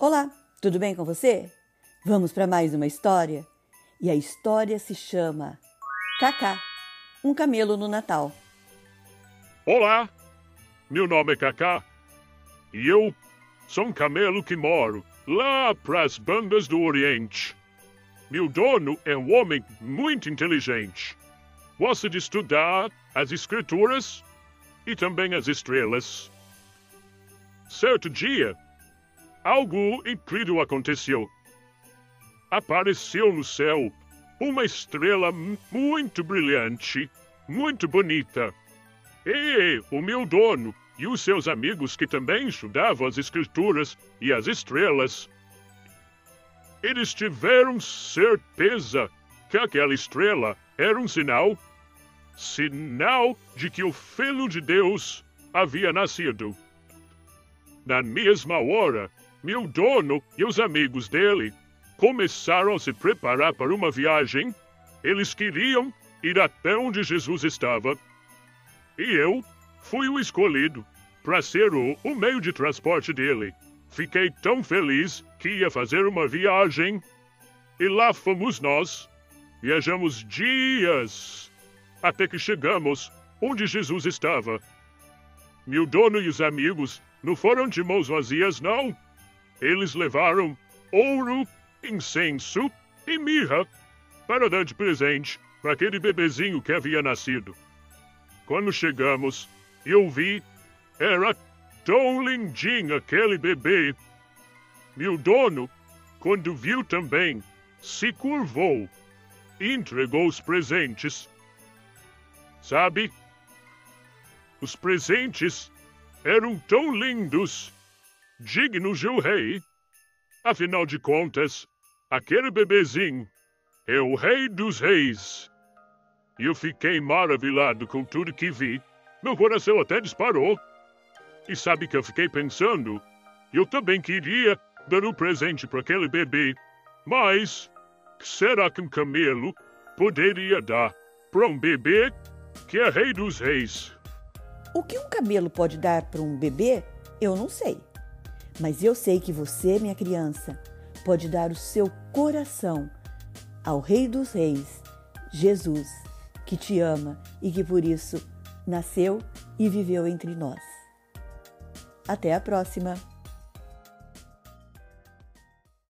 Olá, tudo bem com você? Vamos para mais uma história? E a história se chama Cacá, um camelo no Natal. Olá, meu nome é Cacá e eu sou um camelo que moro lá para as bandas do Oriente. Meu dono é um homem muito inteligente. Gosta de estudar as escrituras e também as estrelas. Certo dia, algo incrível aconteceu. Apareceu no céu uma estrela muito brilhante, muito bonita. E o meu dono e os seus amigos que também estudavam as escrituras e as estrelas, eles tiveram certeza que aquela estrela era um sinal sinal de que o Filho de Deus havia nascido. Na mesma hora, meu dono e os amigos dele começaram a se preparar para uma viagem. Eles queriam ir até onde Jesus estava. E eu fui o escolhido para ser o, o meio de transporte dele. Fiquei tão feliz que ia fazer uma viagem. E lá fomos nós. Viajamos dias até que chegamos onde Jesus estava. Meu dono e os amigos não foram de mãos vazias, não. Eles levaram ouro, incenso e mirra para dar de presente para aquele bebezinho que havia nascido. Quando chegamos, eu vi, era tão lindinho aquele bebê. Meu dono, quando viu também, se curvou e entregou os presentes Sabe? Os presentes eram tão lindos, dignos de um rei. Afinal de contas, aquele bebezinho é o rei dos reis. Eu fiquei maravilhado com tudo que vi. Meu coração até disparou. E sabe que eu fiquei pensando? Eu também queria dar um presente para aquele bebê. Mas, será que um camelo poderia dar para um bebê que é rei dos reis. O que um camelo pode dar para um bebê, eu não sei. Mas eu sei que você, minha criança, pode dar o seu coração ao Rei dos Reis, Jesus, que te ama e que por isso nasceu e viveu entre nós. Até a próxima!